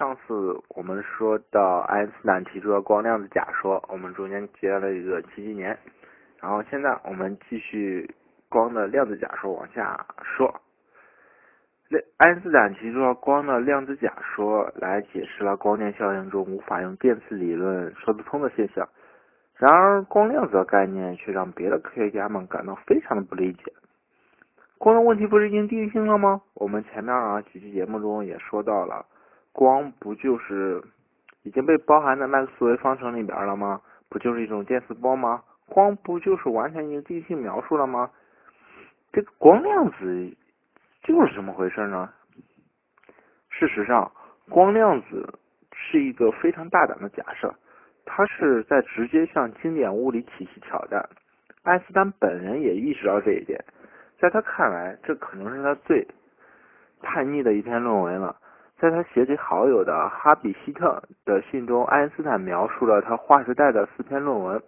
上次我们说到爱因斯坦提出了光量子假说，我们中间接了一个七几年，然后现在我们继续光的量子假说往下说。爱因斯坦提出了光的量子假说，来解释了光电效应中无法用电磁理论说得通的现象。然而，光量子的概念却让别的科学家们感到非常的不理解。光的问题不是已经定性了吗？我们前面啊几期节目中也说到了，光不就是已经被包含在麦克斯韦方程里边了吗？不就是一种电磁波吗？光不就是完全已经定性描述了吗？这个光量子就是怎么回事呢？事实上，光量子是一个非常大胆的假设，它是在直接向经典物理体系挑战。爱因斯坦本人也意识到这一点。在他看来，这可能是他最叛逆的一篇论文了。在他写给好友的哈比希特的信中，爱因斯坦描述了他划时代的四篇论文。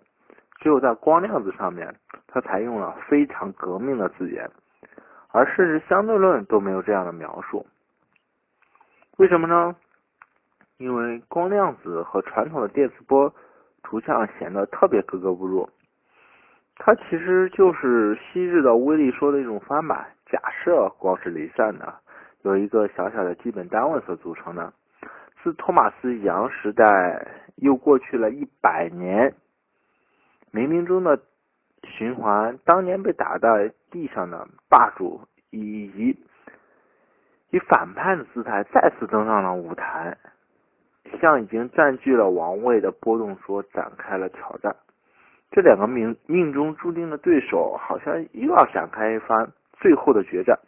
只有在光量子上面，他采用了非常革命的字眼，而甚至相对论都没有这样的描述。为什么呢？因为光量子和传统的电磁波图像显得特别格格不入。它其实就是昔日的威力说的一种翻版。假设光是离散的，由一个小小的基本单位所组成的。自托马斯杨时代又过去了一百年，冥冥中的循环，当年被打在地上的霸主，以及以反叛的姿态再次登上了舞台，向已经占据了王位的波动说展开了挑战。这两个命命中注定的对手，好像又要展开一番最后的决战，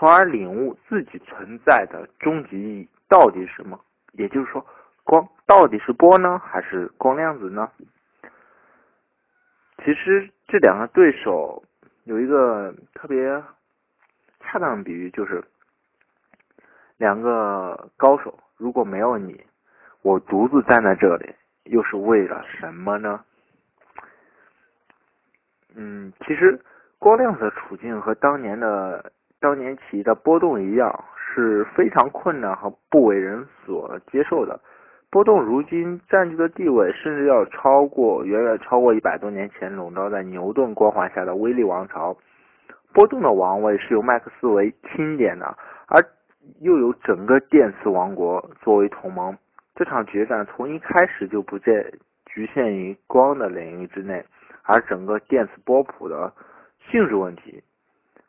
从而领悟自己存在的终极意义到底是什么。也就是说，光到底是波呢，还是光量子呢？其实这两个对手有一个特别恰当的比喻，就是两个高手，如果没有你，我独自站在这里，又是为了什么呢？嗯，其实光量子的处境和当年的当年起义的波动一样，是非常困难和不为人所接受的。波动如今占据的地位，甚至要超过远远超过一百多年前笼罩在牛顿光环下的威力王朝。波动的王位是由麦克斯韦钦点的，而又有整个电磁王国作为同盟。这场决战从一开始就不再局限于光的领域之内。而整个电磁波谱的性质问题，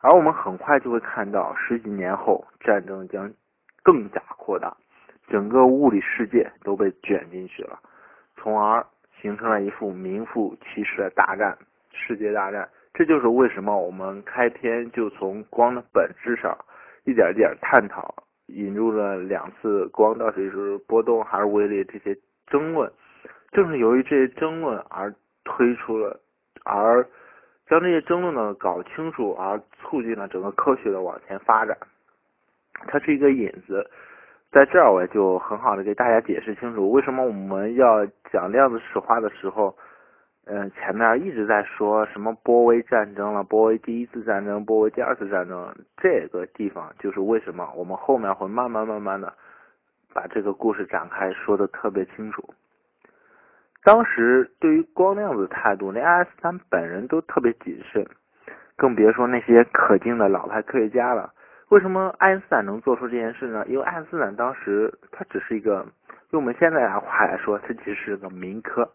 而我们很快就会看到，十几年后战争将更加扩大，整个物理世界都被卷进去了，从而形成了一副名副其实的大战——世界大战。这就是为什么我们开篇就从光的本质上一点一点探讨，引入了两次光到底是波动还是微粒这些争论。正是由于这些争论而推出了。而将这些争论呢搞清楚，而促进了整个科学的往前发展。它是一个引子，在这儿我就很好的给大家解释清楚，为什么我们要讲量子史话的时候，嗯，前面一直在说什么波威战争了，波威第一次战争，波威第二次战争，这个地方就是为什么我们后面会慢慢慢慢的把这个故事展开，说的特别清楚。当时对于光量子态度，连爱因斯坦本人都特别谨慎，更别说那些可敬的老派科学家了。为什么爱因斯坦能做出这件事呢？因为爱因斯坦当时他只是一个，用我们现在的话来说，他其实是个民科。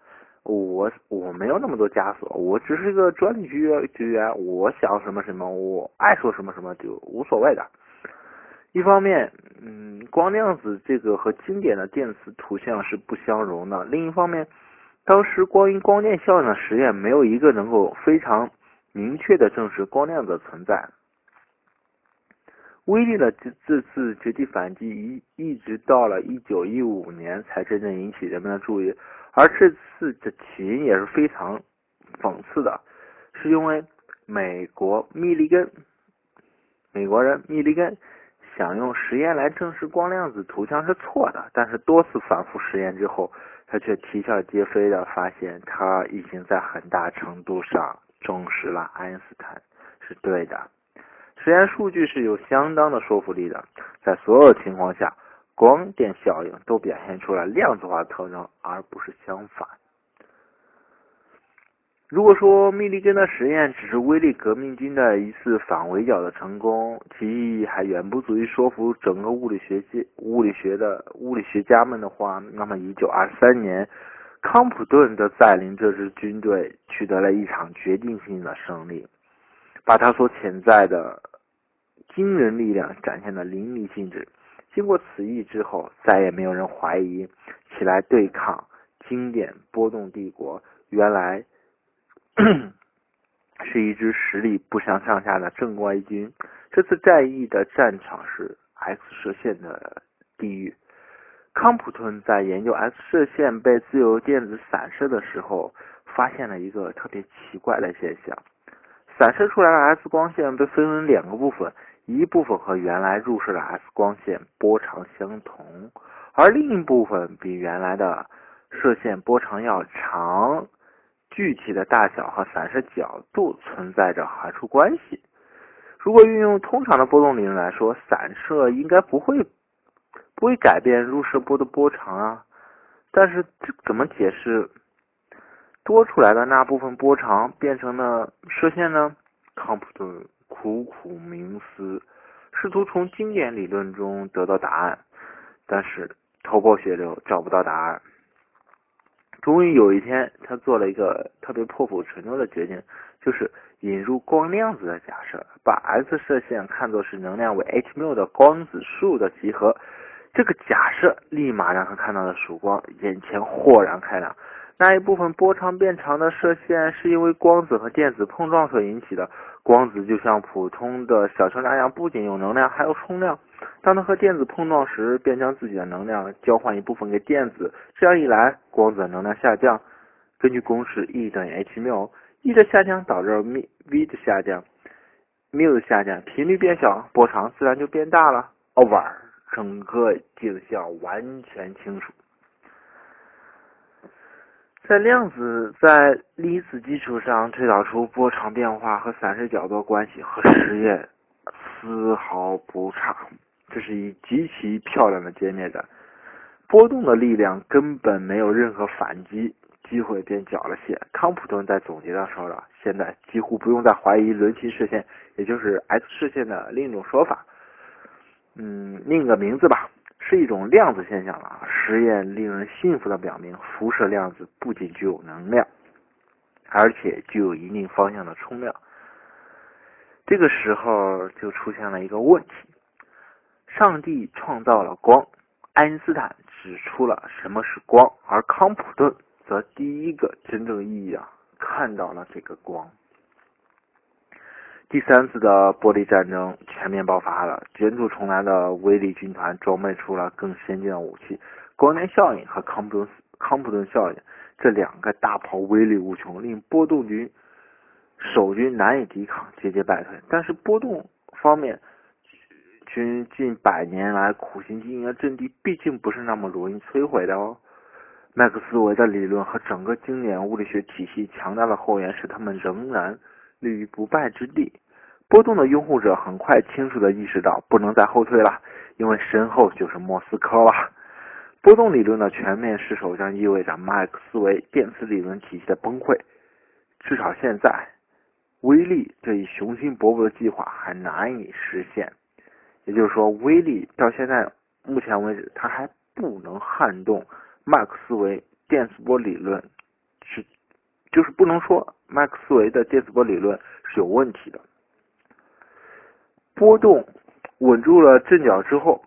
我我没有那么多枷锁，我只是一个专利局局员，我想什么什么，我爱说什么什么就无所谓的。一方面，嗯，光量子这个和经典的电磁图像是不相容的；另一方面，当时光因光电效应的实验没有一个能够非常明确的证实光量的存在。威力的这这次绝地反击一一直到了一九一五年才真正引起人们的注意，而这次的起因也是非常讽刺的，是因为美国密立根美国人密立根想用实验来证实光量子图像是错的，但是多次反复实验之后。他却啼笑皆非的发现，他已经在很大程度上证实了爱因斯坦是对的。实验数据是有相当的说服力的。在所有情况下，光电效应都表现出了量子化特征，而不是相反。如果说密立根的实验只是威力革命军的一次反围剿的成功，其意义还远不足以说服整个物理学界、物理学的物理学家们的话，那么一九二三年，康普顿的带领这支军队取得了一场决定性的胜利，把他所潜在的惊人力量展现的淋漓尽致。经过此役之后，再也没有人怀疑起来对抗经典波动帝国。原来。是一支实力不相上下的正规军。这次战役的战场是 X 射线的地狱。康普顿在研究 X 射线被自由电子散射的时候，发现了一个特别奇怪的现象：散射出来的 X 光线被分为两个部分，一部分和原来入射的 X 光线波长相同，而另一部分比原来的射线波长要长。具体的大小和散射角度存在着函数关系。如果运用通常的波动理论来说，散射应该不会不会改变入射波的波长啊。但是这怎么解释多出来的那部分波长变成了射线呢？康普顿苦苦冥思，试图从经典理论中得到答案，但是头破血流，找不到答案。终于有一天，他做了一个特别破釜沉舟的决定，就是引入光量子的假设，把 X 射线看作是能量为 h μ 的光子数的集合。这个假设立马让他看到了曙光，眼前豁然开朗。那一部分波长变长的射线是因为光子和电子碰撞所引起的。光子就像普通的小球那样，不仅有能量，还有冲量。当它和电子碰撞时，便将自己的能量交换一部分给电子。这样一来，光子的能量下降。根据公式，E 等于 h 缪，E 的下降导致 v 的下降，缪的下降，频率变小，波长自然就变大了。Over，整个景象完全清楚。在量子在粒子基础上推导出波长变化和散射角度关系，和实验丝毫不差。这是一极其漂亮的歼灭战，波动的力量根本没有任何反击机会，便缴了械。康普顿在总结上说了：“现在几乎不用再怀疑伦琴射线，也就是 X 射线的另一种说法，嗯，另一个名字吧。”是一种量子现象了。实验令人信服的表明，辐射量子不仅具有能量，而且具有一定方向的冲量。这个时候就出现了一个问题：上帝创造了光，爱因斯坦指出了什么是光，而康普顿则第一个真正意义啊看到了这个光。第三次的玻璃战争全面爆发了，卷土重来的威力军团装备出了更先进的武器，光年效应和康普顿康普顿效应这两个大炮威力无穷，令波动军守军难以抵抗，节节败退。但是波动方面军近百年来苦心经营的阵地，毕竟不是那么容易摧毁的哦。麦克斯韦的理论和整个经典物理学体系强大的后援，使他们仍然。立于不败之地。波动的拥护者很快清楚地意识到，不能再后退了，因为身后就是莫斯科了。波动理论的全面失守将意味着麦克斯韦电磁理论体系的崩溃。至少现在，威力这一雄心勃勃的计划还难以实现。也就是说，威力到现在目前为止，它还不能撼动麦克斯韦电磁波理论，是就是不能说。麦克斯韦的电磁波理论是有问题的。波动稳住了阵脚之后，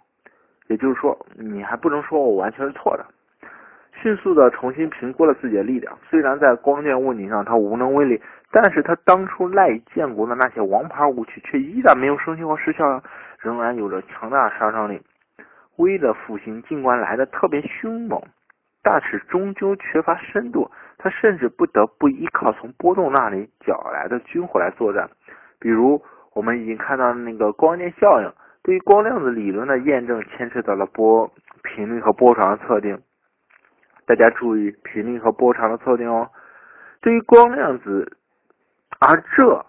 也就是说，你还不能说我完全是错的。迅速的重新评估了自己的力量，虽然在光电问题上他无能为力，但是他当初赖以建国的那些王牌武器却依然没有生效或失效，仍然有着强大的杀伤力。威的复兴尽管来的特别凶猛。但是终究缺乏深度，他甚至不得不依靠从波动那里缴来的军火来作战。比如，我们已经看到那个光电效应，对于光量子理论的验证牵扯到了波频率和波长的测定。大家注意频率和波长的测定哦。对于光量子，而这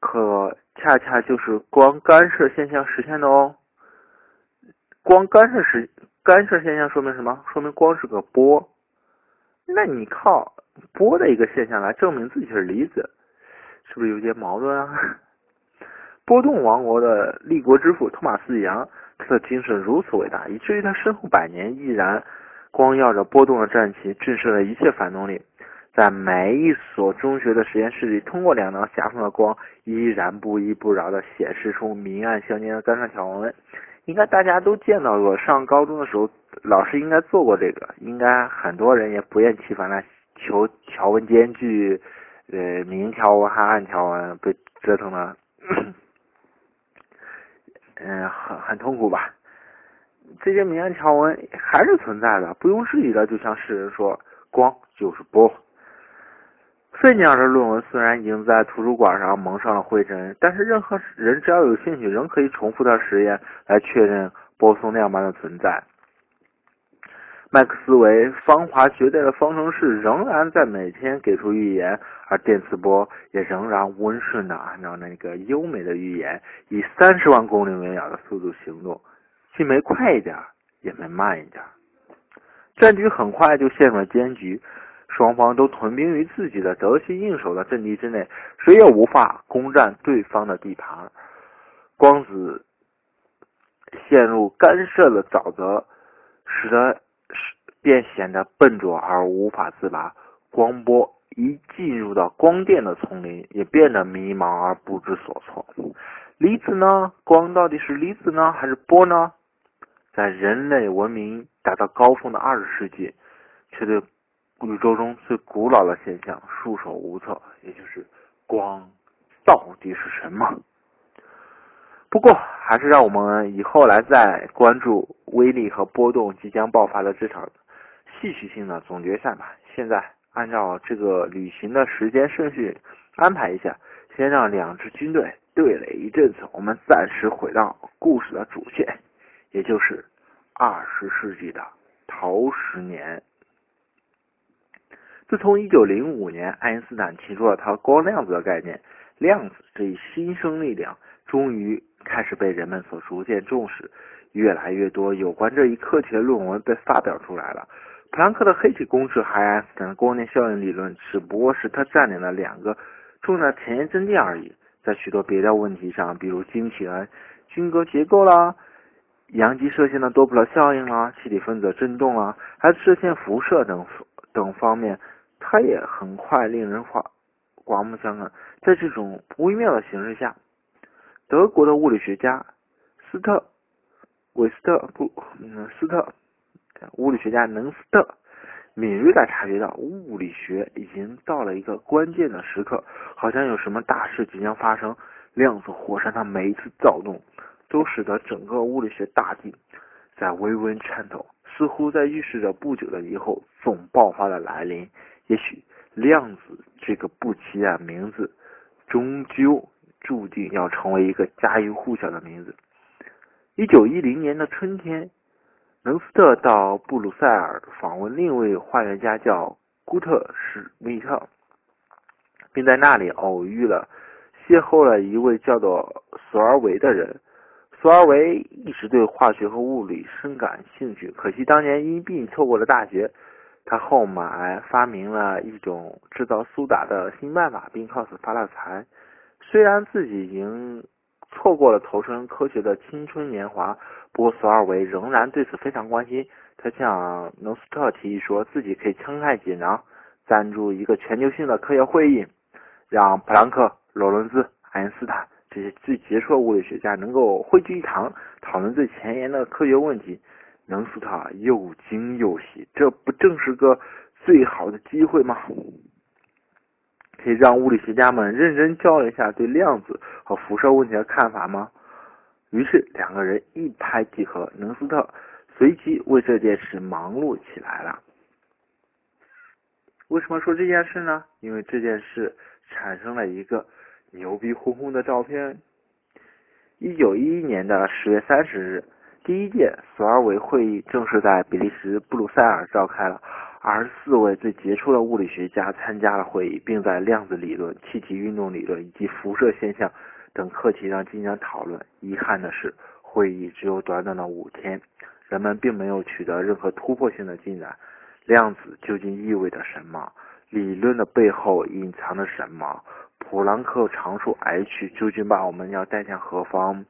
可恰恰就是光干涉现象实现的哦。光干涉时，干涉现象说明什么？说明光是个波。那你靠波的一个现象来证明自己是离子，是不是有点矛盾啊？波动王国的立国之父托马斯·杨，他的精神如此伟大，以至于他身后百年依然光耀着波动的战旗，震慑了一切反动力。在每一所中学的实验室里，通过两道狭缝的光，依然不依不饶地显示出明暗相间的干涉条纹。应该大家都见到过，上高中的时候老师应该做过这个，应该很多人也不厌其烦的求条纹间距，呃，明条纹和暗条纹被折腾的。嗯，很很痛苦吧？这些明暗条纹还是存在的，不用质疑的。就像世人说，光就是波。费尼尔的论文虽然已经在图书馆上蒙上了灰尘，但是任何人只要有兴趣，仍可以重复他实验来确认波松量般的存在。麦克斯韦芳华绝代的方程式仍然在每天给出预言，而电磁波也仍然温顺的按照那个优美的预言，以三十万公里每秒的速度行动，既没快一点，也没慢一点。战局很快就陷入了僵局，双方都屯兵于自己的得心应手的阵地之内，谁也无法攻占对方的地盘。光子陷入干涉的沼泽，使得。便显得笨拙而无法自拔。光波一进入到光电的丛林，也变得迷茫而不知所措。离子呢？光到底是离子呢，还是波呢？在人类文明达到高峰的二十世纪，却对宇宙中最古老的现象束手无策，也就是光到底是什么？不过，还是让我们以后来再关注威力和波动即将爆发的这场。戏剧性的总决赛吧。现在按照这个旅行的时间顺序安排一下，先让两支军队对垒一阵子。我们暂时回到故事的主线，也就是二十世纪的头十年。自从一九零五年爱因斯坦提出了他光量子的概念，量子这一新生力量终于开始被人们所逐渐重视。越来越多有关这一课题的论文被发表出来了。普朗克的黑体公式和爱因斯坦的光电效应理论只不过是他占领了两个重要的前沿阵地而已。在许多别的问题上，比如晶体的均格结构啦、阳极射线的多普勒效应啦、气体分子振动啦，还有射线辐射等等方面，他也很快令人刮刮目相看。在这种微妙的形势下，德国的物理学家斯特韦斯特不嗯斯特。物理学家能斯特敏锐地察觉到，物理学已经到了一个关键的时刻，好像有什么大事即将发生。量子火山的每一次躁动，都使得整个物理学大地在微微颤抖，似乎在预示着不久的以后总爆发的来临。也许，量子这个不起眼名字，终究注定要成为一个家喻户晓的名字。一九一零年的春天。能斯特到布鲁塞尔访问另一位化学家，叫古特史密特，并在那里偶遇了、邂逅了一位叫做索尔维的人。索尔维一直对化学和物理深感兴趣，可惜当年因病错过了大学。他后来发明了一种制造苏打的新办法，并靠此发了财。虽然自己已经错过了投身科学的青春年华。不过，索尔维仍然对此非常关心。他向农斯特提议说，自己可以慷慨解囊，赞助一个全球性的科学会议，让普朗克、罗伦兹、爱因斯坦这些最杰出的物理学家能够汇聚一堂，讨论最前沿的科学问题。农斯特又惊又喜，这不正是个最好的机会吗？可以让物理学家们认真交流一下对量子和辐射问题的看法吗？于是两个人一拍即合，能斯特随即为这件事忙碌起来了。为什么说这件事呢？因为这件事产生了一个牛逼哄哄的照片。一九一一年的十月三十日，第一届索尔维会议正式在比利时布鲁塞尔召开了，二十四位最杰出的物理学家参加了会议，并在量子理论、气体运动理论以及辐射现象。等课题上进行讨论。遗憾的是，会议只有短短的五天。人们并没有取得任何突破性的进展。量子究竟意味着什么？理论的背后隐藏着什么？普朗克常数 h 究竟把我们要带向何方？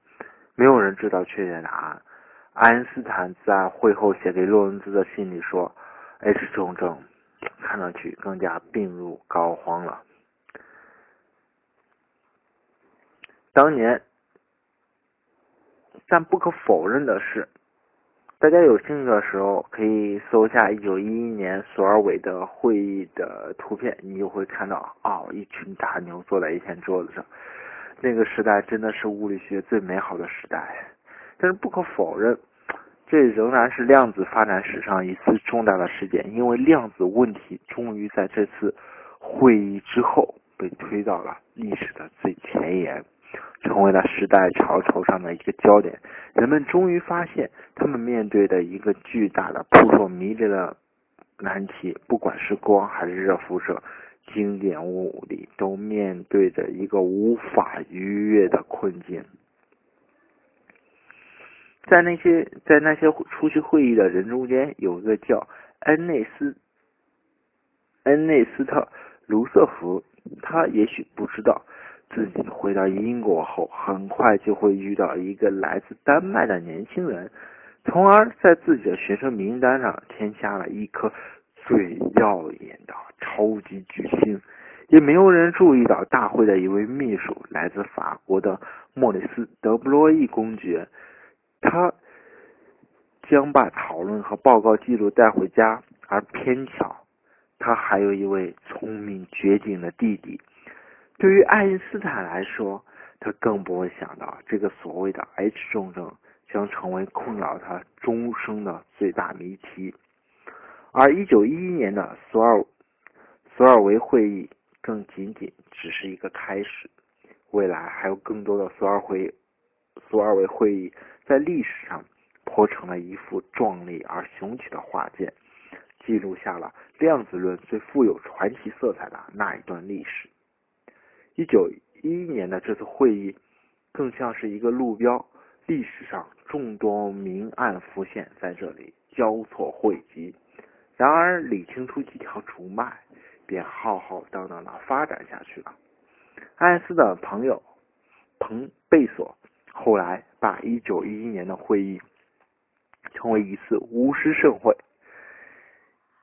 没有人知道确切答案。爱因斯坦在会后写给洛伦兹的信里说：“H 重症看上去更加病入膏肓了。”当年，但不可否认的是，大家有兴趣的时候可以搜一下一九一一年索尔韦的会议的图片，你就会看到啊，一群大牛坐在一片桌子上。那个时代真的是物理学最美好的时代，但是不可否认，这仍然是量子发展史上一次重大的事件，因为量子问题终于在这次会议之后被推到了历史的最前沿。成为了时代潮头上的一个焦点，人们终于发现，他们面对的一个巨大的、扑朔迷离的难题，不管是光还是热辐射，经典物理都面对着一个无法逾越的困境。在那些在那些出席会议的人中间，有一个叫恩内斯恩内斯特卢瑟福，他也许不知道。自己回到英国后，很快就会遇到一个来自丹麦的年轻人，从而在自己的学生名单上添加了一颗最耀眼的超级巨星。也没有人注意到大会的一位秘书，来自法国的莫里斯·德布罗意公爵，他将把讨论和报告记录带回家，而偏巧，他还有一位聪明绝顶的弟弟。对于爱因斯坦来说，他更不会想到这个所谓的 H 重症将成为困扰他终生的最大谜题。而1911年的索尔索尔维会议更仅仅只是一个开始，未来还有更多的索尔会索尔维会议在历史上铺成了一幅壮丽而雄奇的画卷，记录下了量子论最富有传奇色彩的那一段历史。一九一一年的这次会议，更像是一个路标，历史上众多明暗浮现在这里交错汇集，然而理清出几条主脉，便浩浩荡荡的发展下去了。爱因斯坦的朋友彭贝索后来把一九一一年的会议称为一次巫师盛会。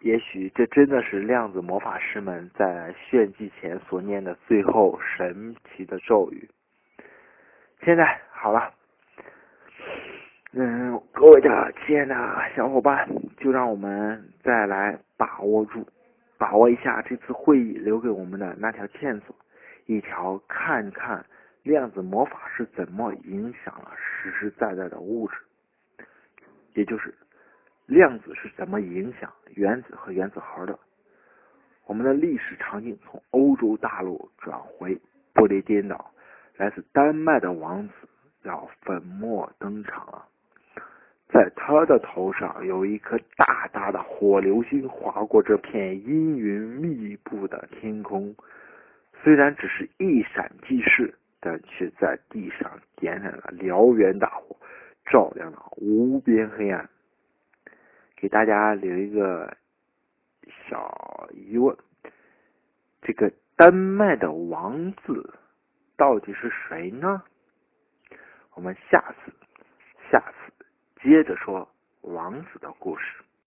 也许这真的是量子魔法师们在炫技前所念的最后神奇的咒语。现在好了，嗯，各位的亲爱的小伙伴，就让我们再来把握住、把握一下这次会议留给我们的那条线索，一条看看量子魔法是怎么影响了实实在在的物质，也就是。量子是怎么影响原子和原子核的？我们的历史场景从欧洲大陆转回不列颠岛，来自丹麦的王子要粉墨登场了。在他的头上有一颗大大的火流星划过这片阴云密布的天空，虽然只是一闪即逝，但却在地上点燃了燎原大火，照亮了无边黑暗。给大家留一个小疑问：这个丹麦的王子到底是谁呢？我们下次下次接着说王子的故事。